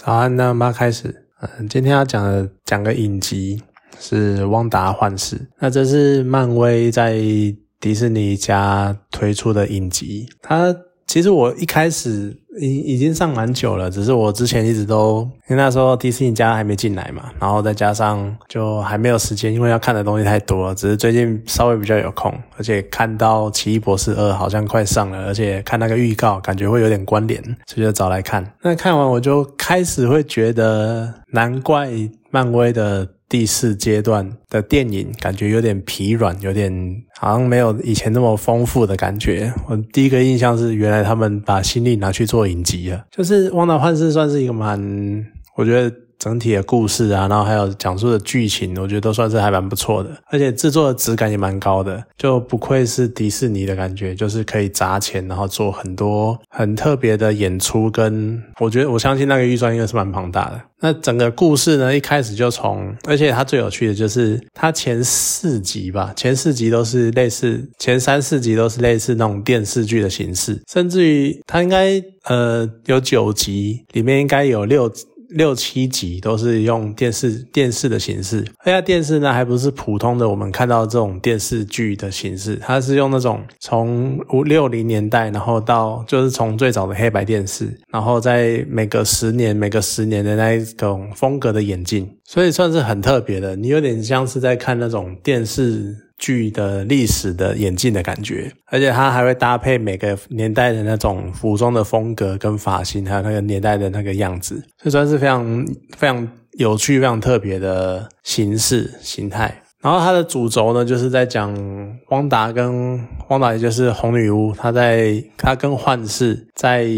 早安，那妈开始。嗯，今天要讲的讲个影集是《旺达幻视》，那这是漫威在迪士尼家推出的影集。它其实我一开始。已已经上蛮久了，只是我之前一直都因为那时候迪士尼家还没进来嘛，然后再加上就还没有时间，因为要看的东西太多了。只是最近稍微比较有空，而且看到《奇异博士二》好像快上了，而且看那个预告，感觉会有点关联，所以就找来看。那看完我就开始会觉得，难怪漫威的。第四阶段的电影感觉有点疲软，有点好像没有以前那么丰富的感觉。我第一个印象是，原来他们把心力拿去做影集了。就是《旺达幻视》算是一个蛮，我觉得。整体的故事啊，然后还有讲述的剧情，我觉得都算是还蛮不错的，而且制作的质感也蛮高的，就不愧是迪士尼的感觉，就是可以砸钱，然后做很多很特别的演出，跟我觉得我相信那个预算应该是蛮庞大的。那整个故事呢，一开始就从，而且它最有趣的就是它前四集吧，前四集都是类似，前三四集都是类似那种电视剧的形式，甚至于它应该呃有九集，里面应该有六。六七集都是用电视电视的形式，而且电视呢还不是普通的我们看到这种电视剧的形式，它是用那种从五六零年代，然后到就是从最早的黑白电视，然后在每隔十年每隔十年的那一种风格的演进，所以算是很特别的，你有点像是在看那种电视。剧的历史的演进的感觉，而且它还会搭配每个年代的那种服装的风格跟发型，还有那个年代的那个样子，这算是非常非常有趣、非常特别的形式形态。然后它的主轴呢，就是在讲汪达跟汪达，也就是红女巫，她在她跟幻视在。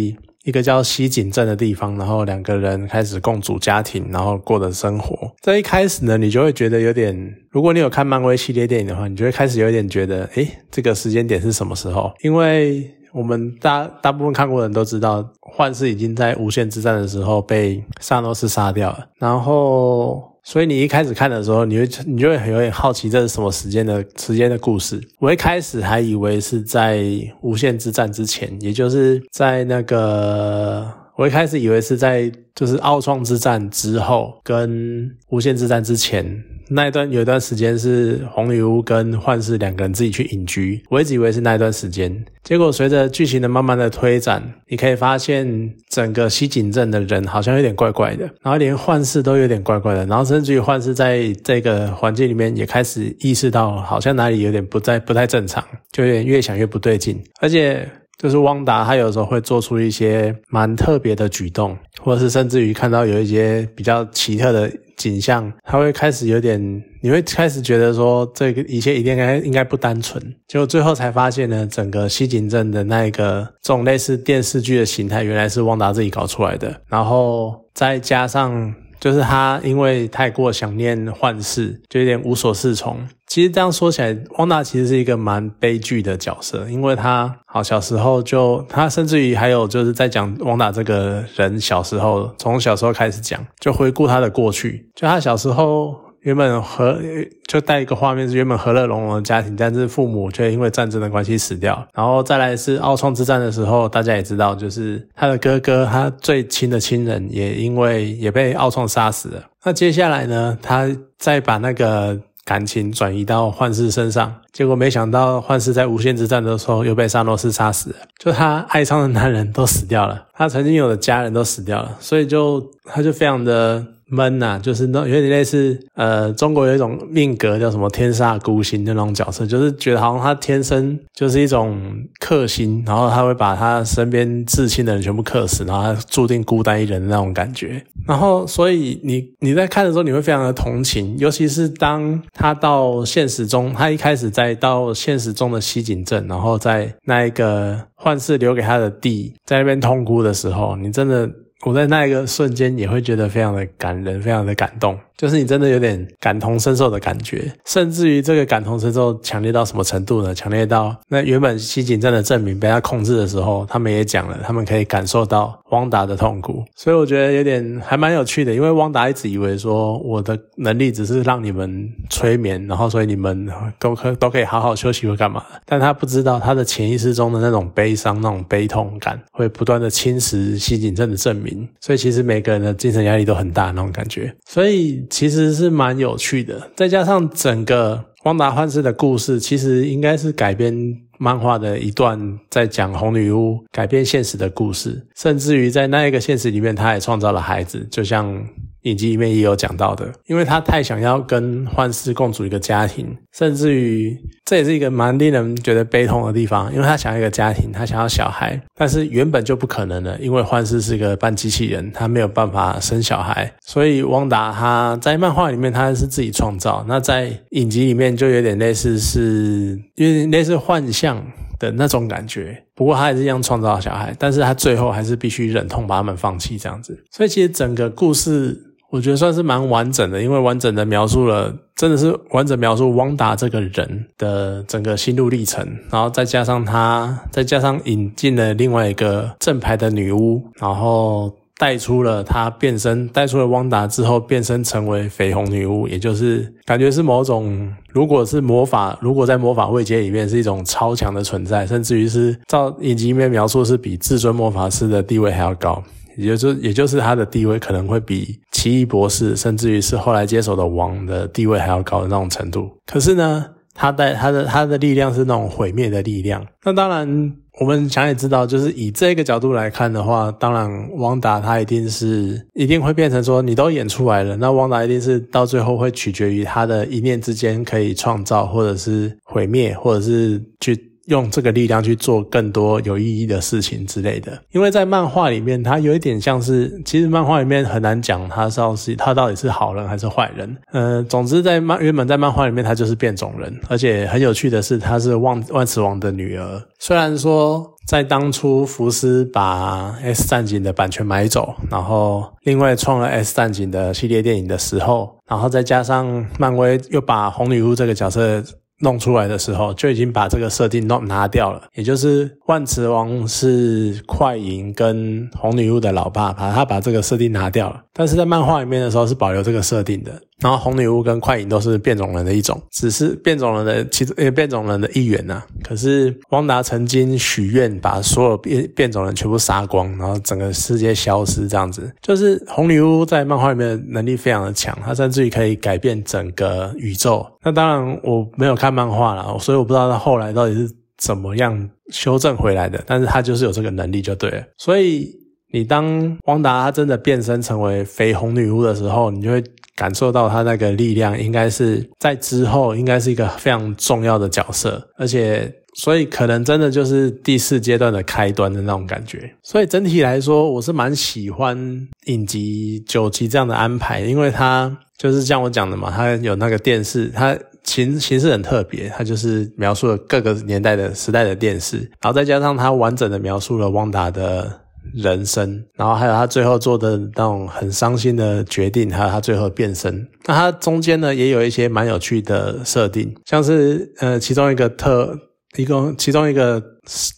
一个叫西井镇的地方，然后两个人开始共组家庭，然后过的生活。在一开始呢，你就会觉得有点，如果你有看漫威系列电影的话，你就会开始有点觉得，诶，这个时间点是什么时候？因为我们大大部分看过的人都知道，幻视已经在无限之战的时候被萨诺斯杀掉了，然后。所以你一开始看的时候，你会你就会很有点好奇这是什么时间的时间的故事。我一开始还以为是在无限之战之前，也就是在那个我一开始以为是在就是奥创之战之后跟无限之战之前。那一段有一段时间是红女巫跟幻视两个人自己去隐居，我一直以为是那一段时间。结果随着剧情的慢慢的推展，你可以发现整个西井镇的人好像有点怪怪的，然后连幻视都有点怪怪的，然后甚至于幻视在这个环境里面也开始意识到好像哪里有点不在不太正常，就有点越想越不对劲，而且。就是汪达，他有时候会做出一些蛮特别的举动，或者是甚至于看到有一些比较奇特的景象，他会开始有点，你会开始觉得说这个一切一定该应该不单纯，结果最后才发现呢，整个西井镇的那一个这种类似电视剧的形态，原来是旺达自己搞出来的，然后再加上。就是他，因为太过想念幻视，就有点无所适从。其实这样说起来，汪达其实是一个蛮悲剧的角色，因为他好小时候就，他甚至于还有就是在讲汪达这个人小时候，从小时候开始讲，就回顾他的过去，就他小时候。原本和就带一个画面是原本和乐融融的家庭，但是父母却因为战争的关系死掉。然后再来是奥创之战的时候，大家也知道，就是他的哥哥，他最亲的亲人也因为也被奥创杀死了。那接下来呢，他再把那个感情转移到幻视身上，结果没想到幻视在无限之战的时候又被萨诺斯杀死了。就他爱上的男人都死掉了，他曾经有的家人都死掉了，所以就他就非常的。闷呐，就是那有点类似，呃，中国有一种命格叫什么天煞孤星的那种角色，就是觉得好像他天生就是一种克星，然后他会把他身边至亲的人全部克死，然后他注定孤单一人的那种感觉。然后，所以你你在看的时候，你会非常的同情，尤其是当他到现实中，他一开始在到现实中的西井镇，然后在那一个幻视留给他的地，在那边痛哭的时候，你真的。我在那一个瞬间也会觉得非常的感人，非常的感动。就是你真的有点感同身受的感觉，甚至于这个感同身受强烈到什么程度呢？强烈到那原本西井镇的证明被他控制的时候，他们也讲了，他们可以感受到汪达的痛苦。所以我觉得有点还蛮有趣的，因为汪达一直以为说我的能力只是让你们催眠，然后所以你们都可都可以好好休息或干嘛，但他不知道他的潜意识中的那种悲伤、那种悲痛感会不断的侵蚀西井镇的证明。所以其实每个人的精神压力都很大那种感觉，所以其实是蛮有趣的。再加上整个旺达幻视的故事，其实应该是改编漫画的一段在讲红女巫改变现实的故事，甚至于在那一个现实里面，他也创造了孩子，就像。影集里面也有讲到的，因为他太想要跟幻视共组一个家庭，甚至于这也是一个蛮令人觉得悲痛的地方，因为他想要一个家庭，他想要小孩，但是原本就不可能的，因为幻视是一个半机器人，他没有办法生小孩，所以汪达他在漫画里面他是自己创造，那在影集里面就有点类似是有点类似幻象的那种感觉，不过他还是一样创造小孩，但是他最后还是必须忍痛把他们放弃这样子，所以其实整个故事。我觉得算是蛮完整的，因为完整的描述了，真的是完整描述汪达这个人的整个心路历程，然后再加上他，再加上引进了另外一个正牌的女巫，然后带出了他变身，带出了汪达之后变身成为绯红女巫，也就是感觉是某种，如果是魔法，如果在魔法位阶里面是一种超强的存在，甚至于是照影集里面描述是比至尊魔法师的地位还要高。也就也就是他的地位可能会比奇异博士，甚至于是后来接手的王的地位还要高的那种程度。可是呢，他带他的他的力量是那种毁灭的力量。那当然，我们想也知道，就是以这个角度来看的话，当然汪达他一定是一定会变成说，你都演出来了，那汪达一定是到最后会取决于他的一念之间可以创造，或者是毁灭，或者是去。用这个力量去做更多有意义的事情之类的，因为在漫画里面，他有一点像是，其实漫画里面很难讲他是他到底是好人还是坏人。呃，总之在漫原本在漫画里面，他就是变种人，而且很有趣的是，他是万万磁王的女儿。虽然说在当初福斯把 S 战警的版权买走，然后另外创了 S 战警的系列电影的时候，然后再加上漫威又把红女巫这个角色。弄出来的时候就已经把这个设定弄拿掉了，也就是万磁王是快银跟红女巫的老爸，把他把这个设定拿掉了。但是在漫画里面的时候是保留这个设定的。然后红女巫跟快银都是变种人的一种，只是变种人的其中呃变种人的一员呐。可是汪达曾经许愿把所有变变种人全部杀光，然后整个世界消失这样子。就是红女巫在漫画里面的能力非常的强，她甚至于可以改变整个宇宙。那当然我没有看漫画了，所以我不知道她后来到底是怎么样修正回来的。但是她就是有这个能力就对了。所以你当汪达她真的变身成为绯红女巫的时候，你就会。感受到他那个力量，应该是在之后，应该是一个非常重要的角色，而且，所以可能真的就是第四阶段的开端的那种感觉。所以整体来说，我是蛮喜欢影集九集这样的安排，因为它就是像我讲的嘛，它有那个电视，它形形式很特别，它就是描述了各个年代的时代的电视，然后再加上它完整的描述了旺达的。人生，然后还有他最后做的那种很伤心的决定，还有他最后变身。那他中间呢，也有一些蛮有趣的设定，像是呃，其中一个特一个其中一个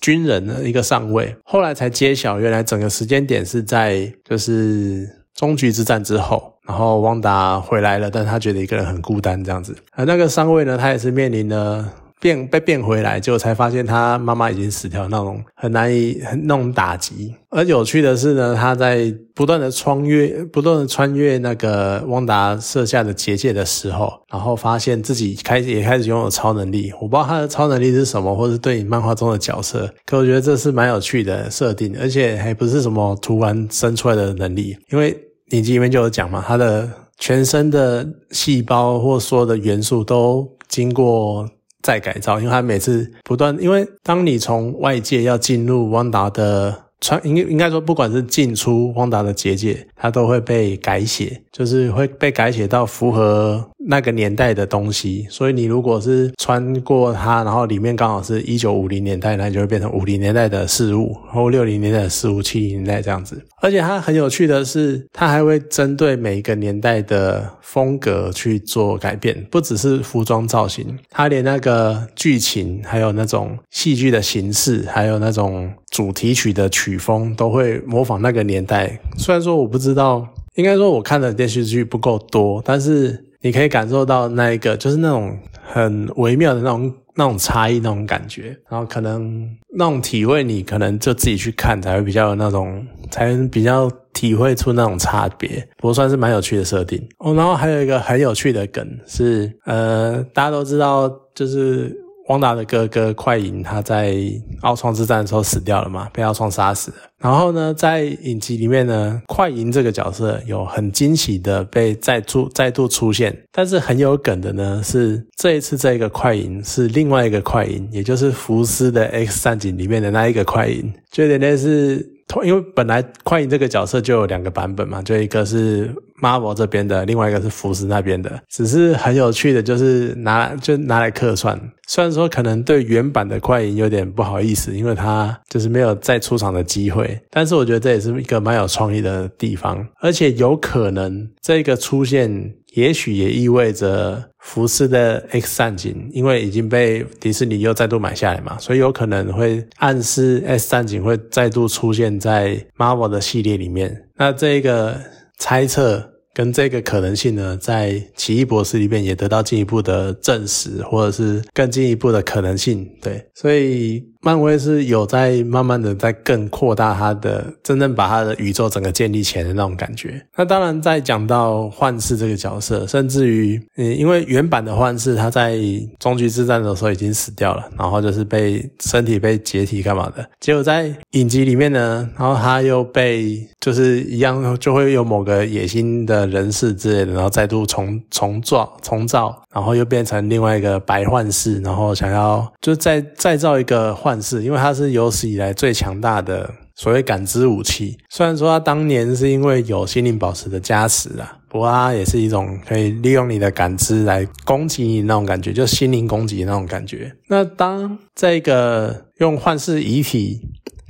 军人的一个上尉，后来才揭晓，原来整个时间点是在就是终局之战之后，然后汪达回来了，但他觉得一个人很孤单这样子。而那个上尉呢，他也是面临了。变被变回来，结果才发现他妈妈已经死掉，那种很难以很那种打击。而有趣的是呢，他在不断的穿越，不断的穿越那个汪达设下的结界的时候，然后发现自己开始也开始拥有超能力。我不知道他的超能力是什么，或是对你漫画中的角色，可我觉得这是蛮有趣的设定，而且还不是什么突然生出来的能力，因为影集里面就有讲嘛，他的全身的细胞或所有的元素都经过。再改造，因为他每次不断，因为当你从外界要进入汪达的。穿应应该说，不管是进出汪达的结界，它都会被改写，就是会被改写到符合那个年代的东西。所以你如果是穿过它，然后里面刚好是一九五零年代，那就会变成五零年代的事物，然后六零年代的事物，七零年代这样子。而且它很有趣的是，它还会针对每一个年代的风格去做改变，不只是服装造型，它连那个剧情，还有那种戏剧的形式，还有那种。主题曲的曲风都会模仿那个年代。虽然说我不知道，应该说我看的电视剧不够多，但是你可以感受到那一个就是那种很微妙的那种那种差异那种感觉，然后可能那种体会，你可能就自己去看才会比较有那种，才比较体会出那种差别。不过算是蛮有趣的设定哦。然后还有一个很有趣的梗是，呃，大家都知道就是。光达的哥哥快银，他在奥创之战的时候死掉了嘛，被奥创杀死了。然后呢，在影集里面呢，快银这个角色有很惊喜的被再出再度出现，但是很有梗的呢，是这一次这个快银是另外一个快银，也就是福斯的 X 战警里面的那一个快银，就有点类似。因为本来快银这个角色就有两个版本嘛，就一个是 Marvel 这边的，另外一个是福斯那边的。只是很有趣的，就是拿就拿来客串。虽然说可能对原版的快银有点不好意思，因为他就是没有再出场的机会。但是我觉得这也是一个蛮有创意的地方，而且有可能这个出现。也许也意味着福斯的 X 战警，因为已经被迪士尼又再度买下来嘛，所以有可能会暗示 X 战警会再度出现在 Marvel 的系列里面。那这个猜测。跟这个可能性呢，在奇异博士里面也得到进一步的证实，或者是更进一步的可能性。对，所以漫威是有在慢慢的在更扩大它的，真正把它的宇宙整个建立起来的那种感觉。那当然，在讲到幻视这个角色，甚至于，嗯，因为原版的幻视他在终局之战的时候已经死掉了，然后就是被身体被解体干嘛的，结果在影集里面呢，然后他又被就是一样就会有某个野心的。人士之类的，然后再度重重造重造，然后又变成另外一个白幻视，然后想要就再再造一个幻幻视，因为它是有史以来最强大的所谓感知武器。虽然说它当年是因为有心灵宝石的加持啊，不过它也是一种可以利用你的感知来攻击你那种感觉，就心灵攻击那种感觉。那当这个用幻视遗体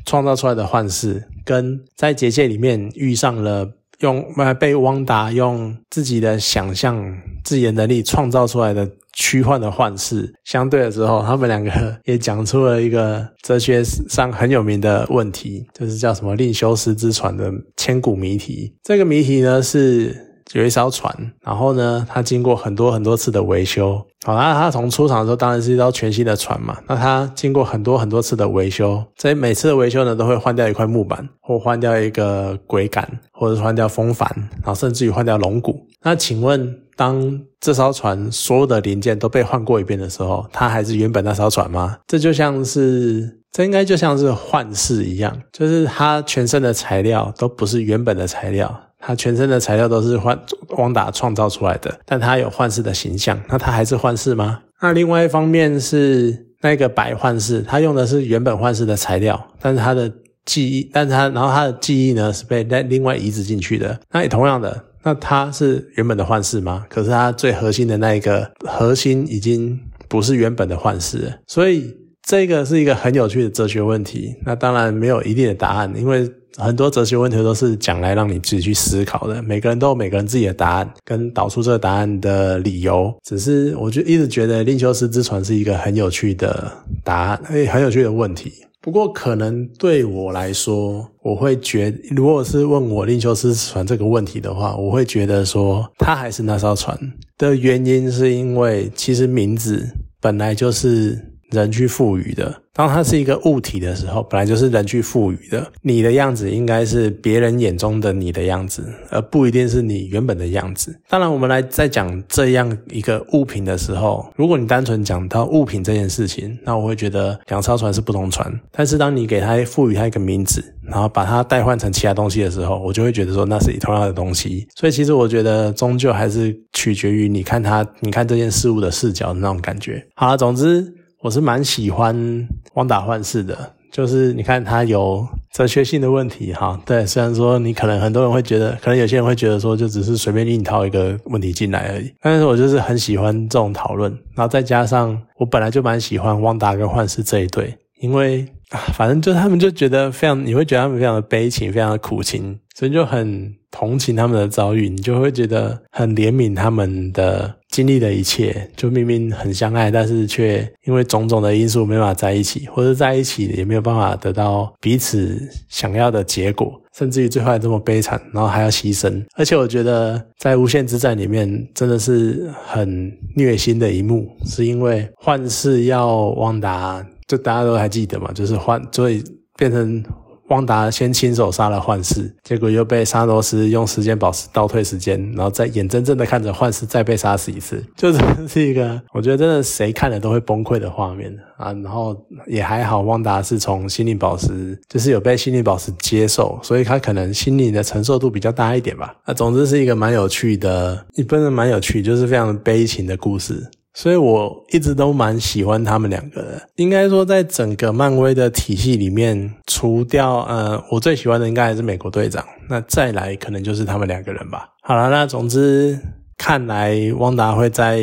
创造出来的幻视，跟在结界里面遇上了。用被汪达用自己的想象、自己的能力创造出来的虚幻的幻视相对的时候，他们两个也讲出了一个哲学上很有名的问题，就是叫什么“令修斯之船”的千古谜题。这个谜题呢是。有一艘船，然后呢，它经过很多很多次的维修。好，那它从出厂的时候当然是一艘全新的船嘛。那它经过很多很多次的维修，在每次的维修呢，都会换掉一块木板，或换掉一个轨杆，或者是换掉风帆，然后甚至于换掉龙骨。那请问，当这艘船所有的零件都被换过一遍的时候，它还是原本那艘船吗？这就像是，这应该就像是幻视一样，就是它全身的材料都不是原本的材料。他全身的材料都是幻汪达创造出来的，但他有幻视的形象，那他还是幻视吗？那另外一方面是那个白幻视，他用的是原本幻视的材料，但是他的记忆，但是他然后他的记忆呢是被另另外移植进去的。那也同样的，那他是原本的幻视吗？可是他最核心的那一个核心已经不是原本的幻视，所以这个是一个很有趣的哲学问题。那当然没有一定的答案，因为。很多哲学问题都是讲来让你自己去思考的，每个人都有每个人自己的答案，跟导出这个答案的理由。只是我就一直觉得令修斯之船是一个很有趣的答案，诶，很有趣的问题。不过可能对我来说，我会觉，如果是问我令修斯之船这个问题的话，我会觉得说，它还是那艘船的原因，是因为其实名字本来就是人去赋予的。当它是一个物体的时候，本来就是人去赋予的。你的样子应该是别人眼中的你的样子，而不一定是你原本的样子。当然，我们来在讲这样一个物品的时候，如果你单纯讲到物品这件事情，那我会觉得两艘船是不同船。但是当你给它赋予它一个名字，然后把它代换成其他东西的时候，我就会觉得说那是同样的东西。所以其实我觉得终究还是取决于你看它，你看这件事物的视角的那种感觉。好了，总之。我是蛮喜欢汪达幻视的，就是你看他有哲学性的问题哈。对，虽然说你可能很多人会觉得，可能有些人会觉得说，就只是随便硬套一个问题进来而已。但是我就是很喜欢这种讨论，然后再加上我本来就蛮喜欢汪达跟幻视这一对，因为反正就他们就觉得非常，你会觉得他们非常的悲情，非常的苦情，所以就很同情他们的遭遇，你就会觉得很怜悯他们的。经历了一切，就明明很相爱，但是却因为种种的因素没法在一起，或者在一起也没有办法得到彼此想要的结果，甚至于最后还这么悲惨，然后还要牺牲。而且我觉得在无限之战里面真的是很虐心的一幕，是因为幻视要旺达，就大家都还记得嘛，就是幻，所以变成。旺达先亲手杀了幻视，结果又被沙罗斯用时间宝石倒退时间，然后再眼睁睁的看着幻视再被杀死一次，就真的是一个我觉得真的谁看了都会崩溃的画面啊！然后也还好，旺达是从心灵宝石就是有被心灵宝石接受，所以他可能心灵的承受度比较大一点吧。那总之是一个蛮有趣的，一般的蛮有趣，就是非常悲情的故事。所以我一直都蛮喜欢他们两个的。应该说，在整个漫威的体系里面，除掉呃，我最喜欢的应该还是美国队长。那再来可能就是他们两个人吧。好了，那总之。看来汪达会在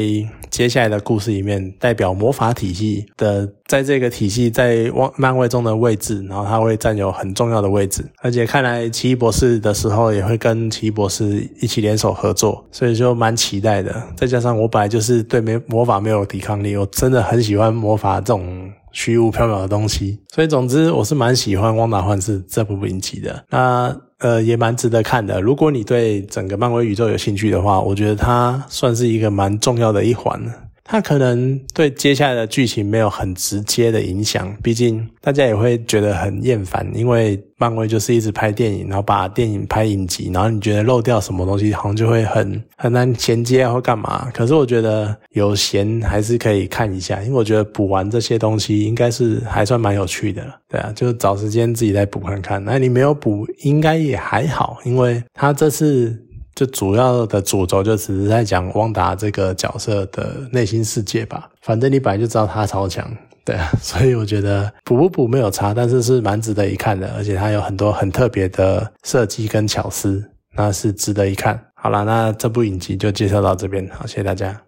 接下来的故事里面代表魔法体系的，在这个体系在汪漫威中的位置，然后他会占有很重要的位置。而且看来奇异博士的时候也会跟奇异博士一起联手合作，所以就蛮期待的。再加上我本来就是对没魔法没有抵抗力，我真的很喜欢魔法这种虚无缥缈的东西，所以总之我是蛮喜欢《汪达幻视》这部影集的。那。呃，也蛮值得看的。如果你对整个漫威宇宙有兴趣的话，我觉得它算是一个蛮重要的一环。它可能对接下来的剧情没有很直接的影响，毕竟大家也会觉得很厌烦，因为漫威就是一直拍电影，然后把电影拍影集，然后你觉得漏掉什么东西，好像就会很很难衔接或干嘛。可是我觉得有闲还是可以看一下，因为我觉得补完这些东西应该是还算蛮有趣的，对啊，就找时间自己再补看看。那你没有补，应该也还好，因为他这次。就主要的主轴就只是在讲汪达这个角色的内心世界吧。反正你本来就知道他超强，对啊，所以我觉得补不补没有差，但是是蛮值得一看的，而且它有很多很特别的设计跟巧思，那是值得一看。好了，那这部影集就介绍到这边，好，谢谢大家。